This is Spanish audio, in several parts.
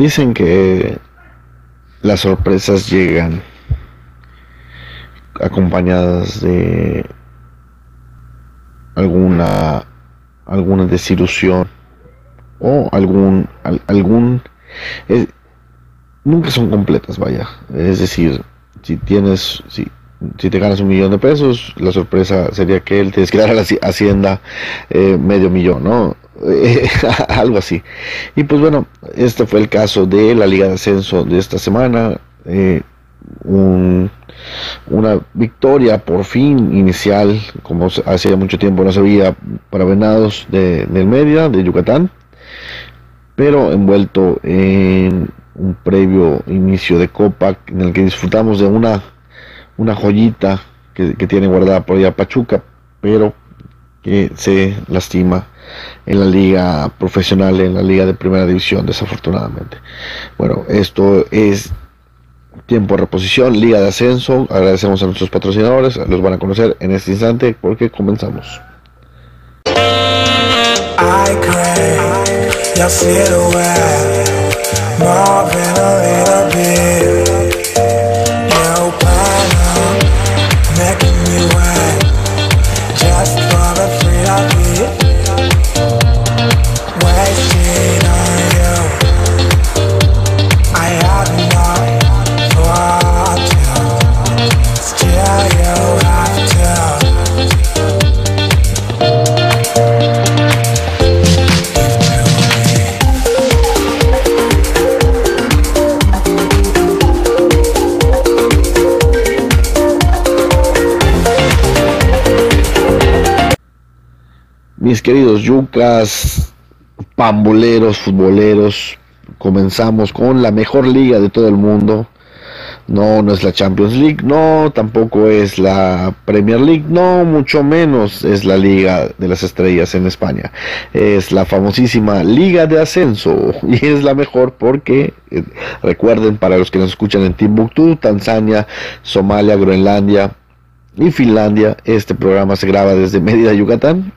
Dicen que las sorpresas llegan acompañadas de alguna alguna desilusión o algún algún nunca son completas vaya. Es decir si tienes si, si te ganas un millón de pesos la sorpresa sería que él te que dar a la hacienda eh, medio millón no algo así. Y pues bueno este fue el caso de la liga de ascenso de esta semana. Eh, una victoria por fin inicial, como hacía mucho tiempo no se veía para Venados de, del Media, de Yucatán, pero envuelto en un previo inicio de Copa en el que disfrutamos de una, una joyita que, que tiene guardada por allá Pachuca, pero que se lastima en la liga profesional, en la liga de primera división, desafortunadamente. Bueno, esto es tiempo de reposición, liga de ascenso. Agradecemos a nuestros patrocinadores, los van a conocer en este instante porque comenzamos. Mis queridos yucas, pamboleros, futboleros, comenzamos con la mejor liga de todo el mundo. No, no es la Champions League, no, tampoco es la Premier League, no, mucho menos es la Liga de las Estrellas en España. Es la famosísima Liga de Ascenso y es la mejor porque, eh, recuerden, para los que nos escuchan en Timbuktu, Tanzania, Somalia, Groenlandia y Finlandia, este programa se graba desde Mérida, Yucatán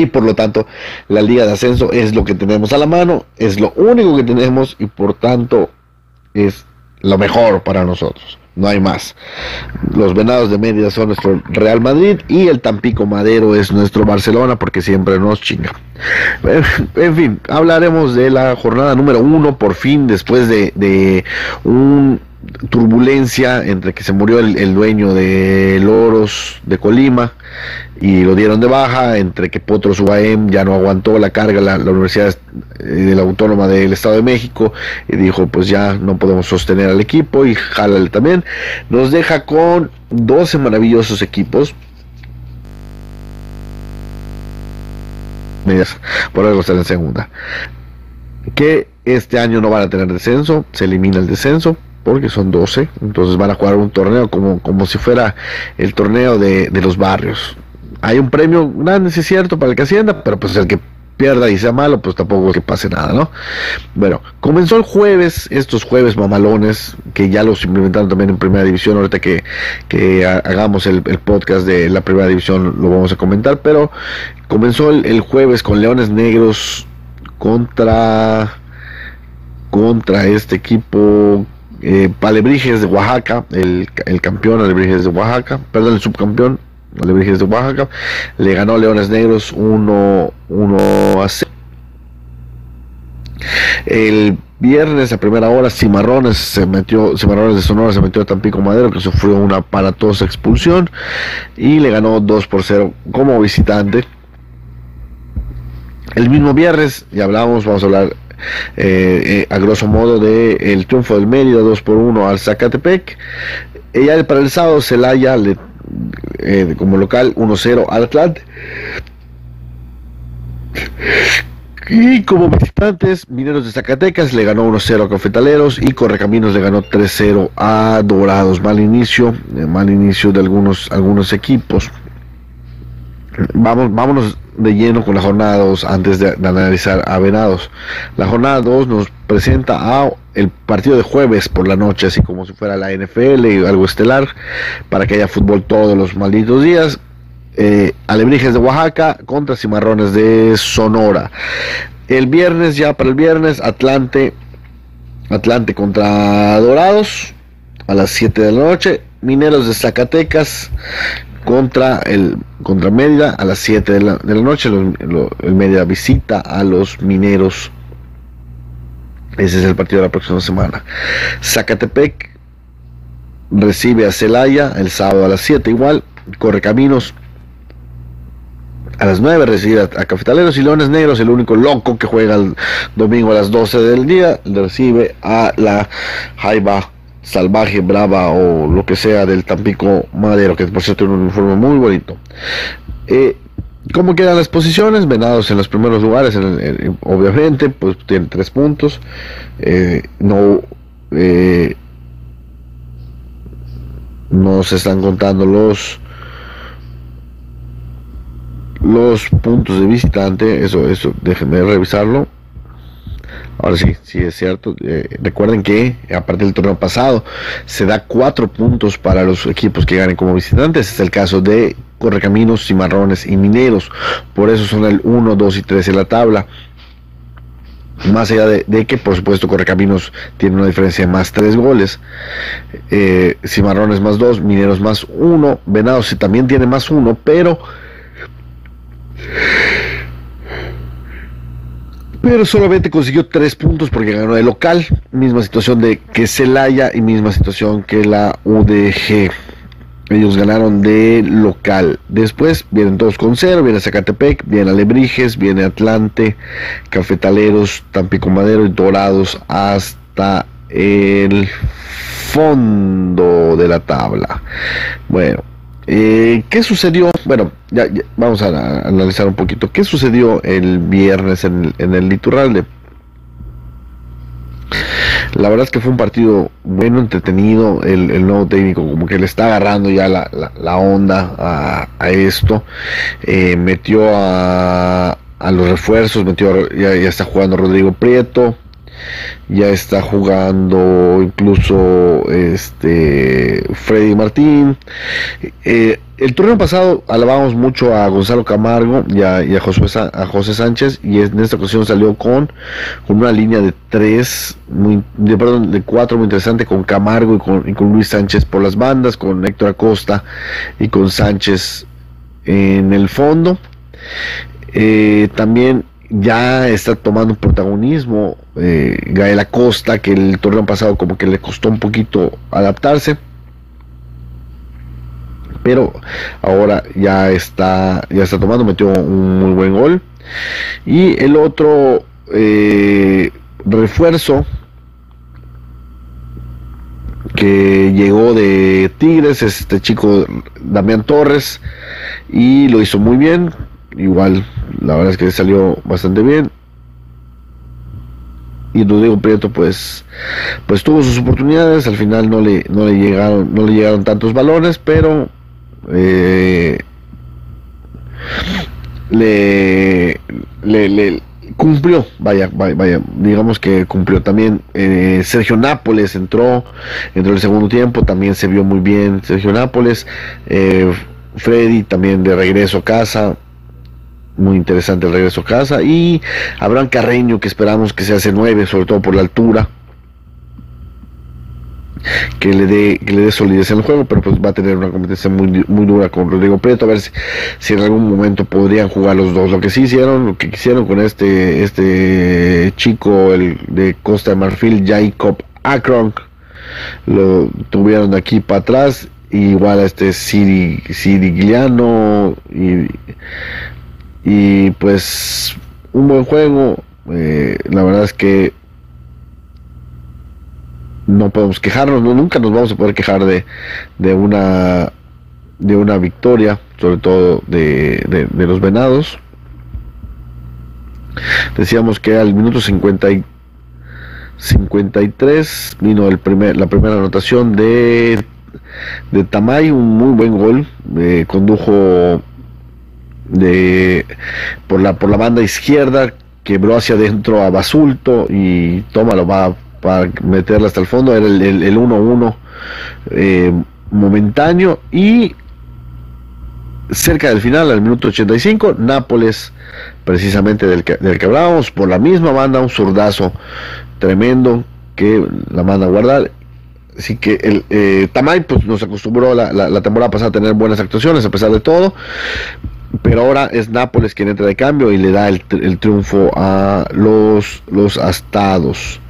y por lo tanto la liga de ascenso es lo que tenemos a la mano, es lo único que tenemos y por tanto es lo mejor para nosotros. No hay más. Los Venados de Mérida son nuestro Real Madrid y el Tampico Madero es nuestro Barcelona porque siempre nos chinga. En fin, hablaremos de la jornada número uno por fin después de, de un turbulencia entre que se murió el, dueño de Loros de Colima y lo dieron de baja, entre que Potros UAM ya no aguantó la carga, la, Universidad eh, de la Autónoma del Estado de México y dijo pues ya no podemos sostener al equipo y jálale también, nos deja con 12 maravillosos equipos. Por algo están en segunda. Que este año no van a tener descenso, se elimina el descenso porque son 12, entonces van a jugar un torneo como, como si fuera el torneo de, los barrios. Hay un premio grande, sí es cierto, para el que ascienda, pero pues el que pierda y sea malo, pues tampoco es que pase nada, ¿no? Bueno, comenzó el jueves, estos jueves mamalones, que ya los implementaron también en primera división, ahorita que, que hagamos el, podcast de la primera división lo vamos a comentar, pero comenzó el, el jueves con Leones Negros contra contra este equipo eh, de Oaxaca, el, campeón Alebrijes de Oaxaca, perdón, el subcampeón Alebrijes de Oaxaca, le ganó Leones Negros 1, 1 a 0. El viernes a primera hora Cimarrones se metió, Cimarrones de Sonora se metió a Tampico Madero que sufrió una aparatosa expulsión y le ganó 2 por 0 como visitante. El mismo viernes, ya hablamos, vamos a hablar eh, eh, a grosso modo de el triunfo del Mérida 2 por 1 al Zacatepec. Y ya para el sábado Celaya le, eh, como local 1-0 al Atlante. Y como visitantes, Mineros de Zacatecas le ganó 1-0 a Cafetaleros y Correcaminos le ganó 3-0 a Dorados. Mal inicio, mal inicio de algunos, algunos equipos. Vamos, vámonos de lleno con la jornada 2 antes de, analizar a Venados. La jornada 2 nos presenta a el partido de jueves por la noche, así como si fuera la NFL y algo estelar, para que haya fútbol todos los malditos días. Eh, Alebrijes de Oaxaca contra Cimarrones de Sonora. El viernes, ya para el viernes, Atlante Atlante contra Dorados a las 7 de la noche. Mineros de Zacatecas contra el contra Mérida a las 7 de la, noche. el Mérida visita a los Mineros. Ese es el partido de la próxima semana. Zacatepec recibe a Celaya el sábado a las 7 igual. Corre Caminos a las 9 recibe a, Cafetaleros y Leones Negros, el único loco que juega el domingo a las 12 del día, recibe a la Jaiba salvaje, brava o lo que sea del Tampico Madero, que por cierto tiene un uniforme muy bonito. Eh, ¿Cómo quedan las posiciones? Venados en los primeros lugares, obviamente, pues tienen tres puntos. Eh, no, eh, no se están contando los los puntos de visitante, eso, eso, déjenme revisarlo. Ahora sí, sí es cierto. Eh, recuerden que aparte del torneo pasado se da cuatro puntos para los equipos que ganen como visitantes. Es el caso de Correcaminos, Cimarrones y Mineros. Por eso son el 1, 2 y 3 en la tabla. Más allá de, que, por supuesto, Correcaminos tiene una diferencia de más 3 goles. Eh, Cimarrones más 2, Mineros más 1. Venados también tiene más 1, pero pero solamente consiguió tres puntos porque ganó de local. Misma situación de que Celaya y misma situación que la UDG. Ellos ganaron de local. Después vienen todos con cero. Viene Zacatepec, viene Alebrijes, viene Atlante, Cafetaleros, Tampico Madero y Dorados hasta el fondo de la tabla. Bueno, eh, ¿Qué sucedió? Bueno, ya, vamos a, analizar un poquito. ¿Qué sucedió el viernes en, el Liturralde? La verdad es que fue un partido bueno, entretenido. El, nuevo técnico como que le está agarrando ya la, onda a, esto. Eh, metió a, los refuerzos, metió ya, ya está jugando Rodrigo Prieto ya está jugando incluso este Freddy Martín. Eh, el torneo pasado alabamos mucho a Gonzalo Camargo y a, José, a José Sánchez y en esta ocasión salió con, con una línea de tres, muy, de, de cuatro muy interesante con Camargo y con, y con Luis Sánchez por las bandas, con Héctor Acosta y con Sánchez en el fondo. Eh, también ya está tomando protagonismo eh, Gael Acosta, que el torneo pasado como que le costó un poquito adaptarse. Pero ahora ya está, ya está tomando, metió un muy buen gol. Y el otro eh, refuerzo que llegó de Tigres, este chico Damián Torres, y lo hizo muy bien, igual la verdad es que salió bastante bien. Y Rodrigo Prieto pues pues tuvo sus oportunidades al final no le no le llegaron no le llegaron tantos balones pero eh, le, le, cumplió vaya, vaya digamos que cumplió también eh, Sergio Nápoles entró entró el segundo tiempo también se vio muy bien Sergio Nápoles eh, Freddy también de regreso a casa muy interesante el regreso a casa. Y Abraham Carreño, que esperamos que se hace nueve, sobre todo por la altura. Que le dé, que le dé solidez en el juego, pero pues va a tener una competencia muy, muy dura con Rodrigo Prieto, a ver si, en algún momento podrían jugar los dos. Lo que sí hicieron, lo que quisieron con este, este chico el de Costa de Marfil, Jacob Akron, lo tuvieron de aquí para atrás, igual a este Siri, Sirigliano y y pues un buen juego. Eh, la verdad es que no podemos quejarnos, nunca nos vamos a poder quejar de, de una de una victoria, sobre todo de, de, los venados. Decíamos que al minuto 50 y 53 vino el primer, la primera anotación de, de Tamay, un muy buen gol, eh, condujo de por la por la banda izquierda quebró hacia adentro a Basulto y lo va para meterla hasta el fondo era el 1-1 eh, momentáneo y cerca del final al minuto 85 Nápoles precisamente del que, del que hablábamos por la misma banda un zurdazo tremendo que la manda a guardar. Así que el eh, Tamay pues nos acostumbró la, la, temporada pasada a tener buenas actuaciones a pesar de todo. Pero ahora es Nápoles quien entra de cambio y le da el, el triunfo a los, los astados.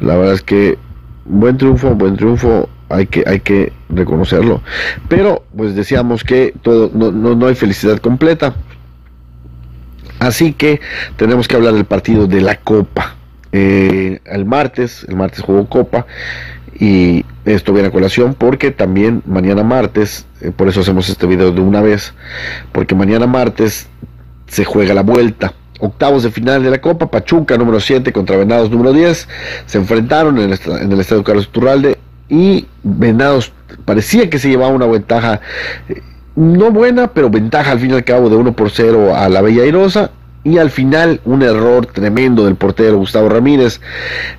La verdad es que buen triunfo, buen triunfo, hay que, hay que reconocerlo. Pero pues decíamos que todo, no, no, hay felicidad completa. Así que tenemos que hablar del partido de la Copa. Eh, el martes, el martes jugó Copa y esto viene a colación porque también mañana martes, eh, por eso hacemos este video de una vez, porque mañana martes se juega la vuelta octavos de final de la Copa, Pachuca número 7 contra Venados número 10, se enfrentaron en el, estadio Carlos Turralde y Venados parecía que se llevaba una ventaja, eh, no buena, pero ventaja al fin y al cabo de 1 por 0 a la Bella Airosa. Y al final un error tremendo del portero Gustavo Ramírez,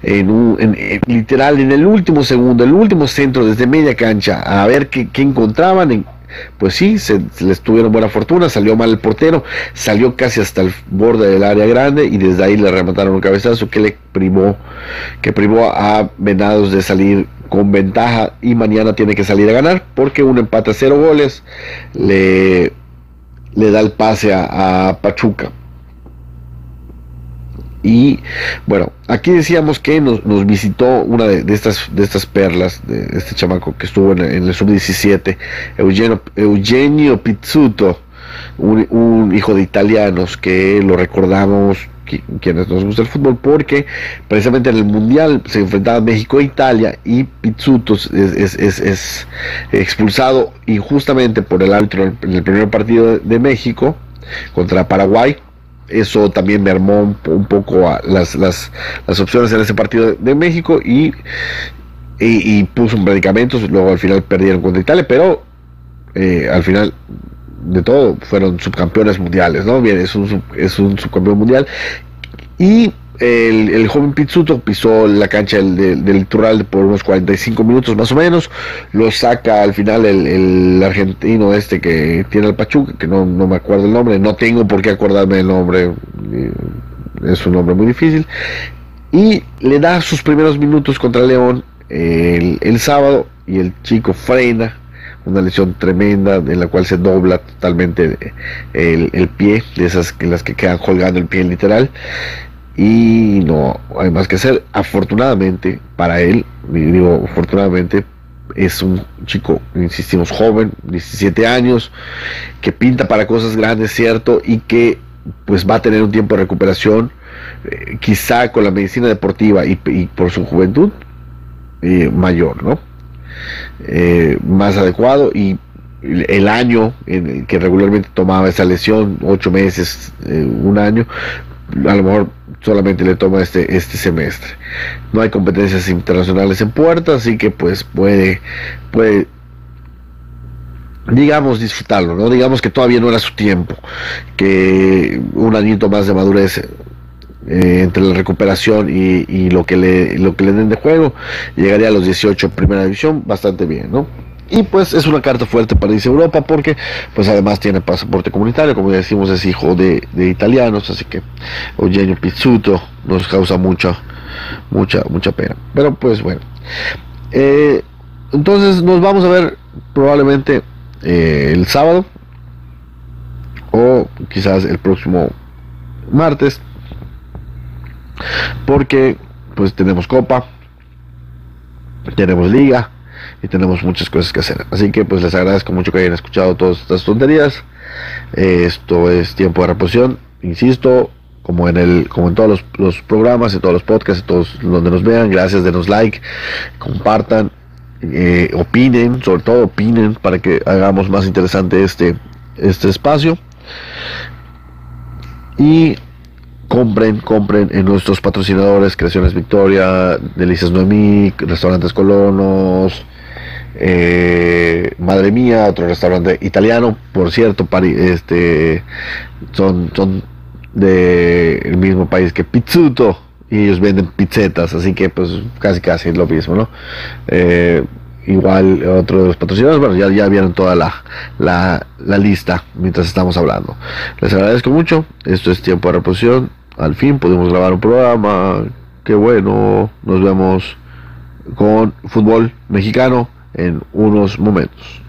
en literal en el último segundo, el último centro desde media cancha, a ver qué, qué encontraban, en, pues sí, se, les tuvieron buena fortuna, salió mal el portero, salió casi hasta el borde del área grande y desde ahí le remataron un cabezazo que le privó, que privó a Venados de salir con ventaja y mañana tiene que salir a ganar porque un empate a cero goles le, le da el pase a Pachuca. Y bueno, aquí decíamos que nos, visitó una de, estas, de estas perlas, de este chamaco que estuvo en, el sub-17, Eugenio, Eugenio Pizzuto, un, hijo de italianos que lo recordamos quienes nos gusta el fútbol, porque precisamente en el Mundial se enfrentaba México e Italia y Pizzuto es, expulsado injustamente por el árbitro en el primer partido de México contra Paraguay eso también me armó un, poco las, las, las, opciones en ese partido de, México y, y, puso medicamentos, luego al final perdieron contra Italia, pero eh, al final de todo fueron subcampeones mundiales, ¿no? Bien, es un, es un subcampeón mundial y el, joven Pizzuto pisó la cancha del, del, por unos 45 minutos más o menos. Lo saca al final el, argentino este que tiene el Pachuca, que no, me acuerdo el nombre, no tengo por qué acordarme el nombre, eh, es un nombre muy difícil. Y le da sus primeros minutos contra León el, sábado y el chico frena una lesión tremenda en la cual se dobla totalmente el, el pie, de esas que las que quedan colgando el pie literal y no hay más que hacer. Afortunadamente para él, digo afortunadamente, es un chico, insistimos, joven, 17 años, que pinta para cosas grandes, cierto, y que pues va a tener un tiempo de recuperación, eh, quizá con la medicina deportiva y, por su juventud eh, mayor, ¿no? Eh, más adecuado y el año en que regularmente tomaba esa lesión, ocho meses, un año, a lo mejor solamente le toma este, este semestre. No hay competencias internacionales en puerta, así que pues puede, puede digamos disfrutarlo, ¿no? Digamos que todavía no era su tiempo, que un añito más de madurez eh, entre la recuperación y, y, lo que le lo que le den de juego, llegaría a los 18 primera división bastante bien, ¿no? Y pues es una carta fuerte para irse Europa porque pues además tiene pasaporte comunitario, como ya decimos es hijo de, italianos, así que Eugenio Pizzuto nos causa mucha, mucha, mucha pena. Pero pues bueno. Eh, entonces nos vamos a ver probablemente eh, el sábado o quizás el próximo martes porque pues tenemos copa tenemos liga tenemos muchas cosas que hacer. Así que pues les agradezco mucho que hayan escuchado todas estas tonterías. esto es tiempo de reposición, insisto, como en el, como en todos los, programas, en todos los podcasts, en todos donde nos vean, gracias, denos like, compartan, eh, opinen, sobre todo opinen para que hagamos más interesante este, este espacio. Y compren, compren en nuestros patrocinadores, Creaciones Victoria, Delicias Noemí, Restaurantes Colonos, eh, madre mía, otro restaurante italiano, por cierto, este, son, son del mismo país que Pizzuto y ellos venden pizzetas, así que pues casi casi lo mismo, ¿no? Eh, igual otro de los patrocinadores, bueno, ya, ya vieron toda la, la, la, lista mientras estamos hablando. Les agradezco mucho, esto es tiempo de reposición, al fin pudimos grabar un programa qué bueno. Nos vemos con fútbol mexicano en unos momentos.